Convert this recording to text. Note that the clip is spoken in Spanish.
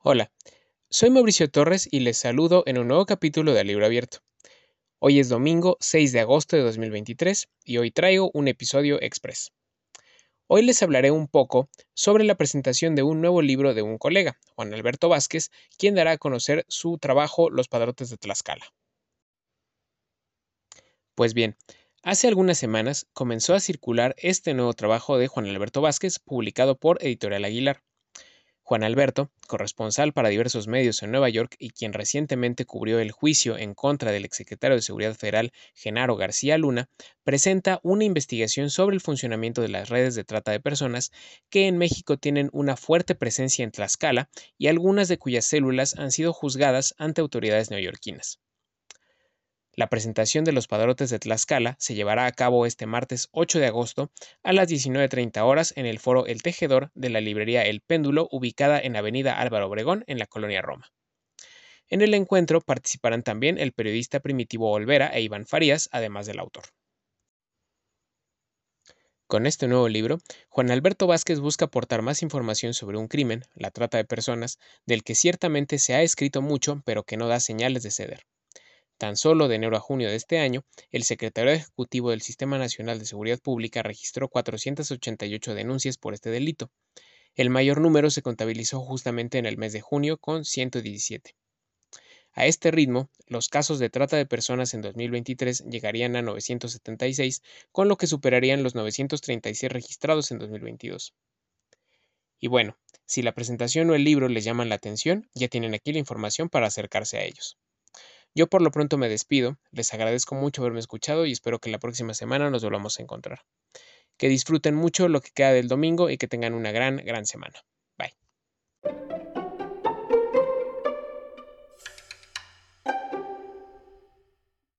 Hola, soy Mauricio Torres y les saludo en un nuevo capítulo de Libro Abierto. Hoy es domingo 6 de agosto de 2023 y hoy traigo un episodio express. Hoy les hablaré un poco sobre la presentación de un nuevo libro de un colega, Juan Alberto Vázquez, quien dará a conocer su trabajo Los Padrotes de Tlaxcala. Pues bien, hace algunas semanas comenzó a circular este nuevo trabajo de Juan Alberto Vázquez, publicado por Editorial Aguilar. Juan Alberto, corresponsal para diversos medios en Nueva York y quien recientemente cubrió el juicio en contra del exsecretario de Seguridad Federal Genaro García Luna, presenta una investigación sobre el funcionamiento de las redes de trata de personas que en México tienen una fuerte presencia en Tlaxcala y algunas de cuyas células han sido juzgadas ante autoridades neoyorquinas. La presentación de los padrotes de Tlaxcala se llevará a cabo este martes 8 de agosto a las 19.30 horas en el foro El Tejedor de la librería El Péndulo, ubicada en Avenida Álvaro Obregón, en la colonia Roma. En el encuentro participarán también el periodista Primitivo Olvera e Iván Farías, además del autor. Con este nuevo libro, Juan Alberto Vázquez busca aportar más información sobre un crimen, la trata de personas, del que ciertamente se ha escrito mucho, pero que no da señales de ceder. Tan solo de enero a junio de este año, el secretario ejecutivo del Sistema Nacional de Seguridad Pública registró 488 denuncias por este delito. El mayor número se contabilizó justamente en el mes de junio con 117. A este ritmo, los casos de trata de personas en 2023 llegarían a 976, con lo que superarían los 936 registrados en 2022. Y bueno, si la presentación o el libro les llaman la atención, ya tienen aquí la información para acercarse a ellos. Yo por lo pronto me despido, les agradezco mucho haberme escuchado y espero que la próxima semana nos volvamos a encontrar. Que disfruten mucho lo que queda del domingo y que tengan una gran, gran semana.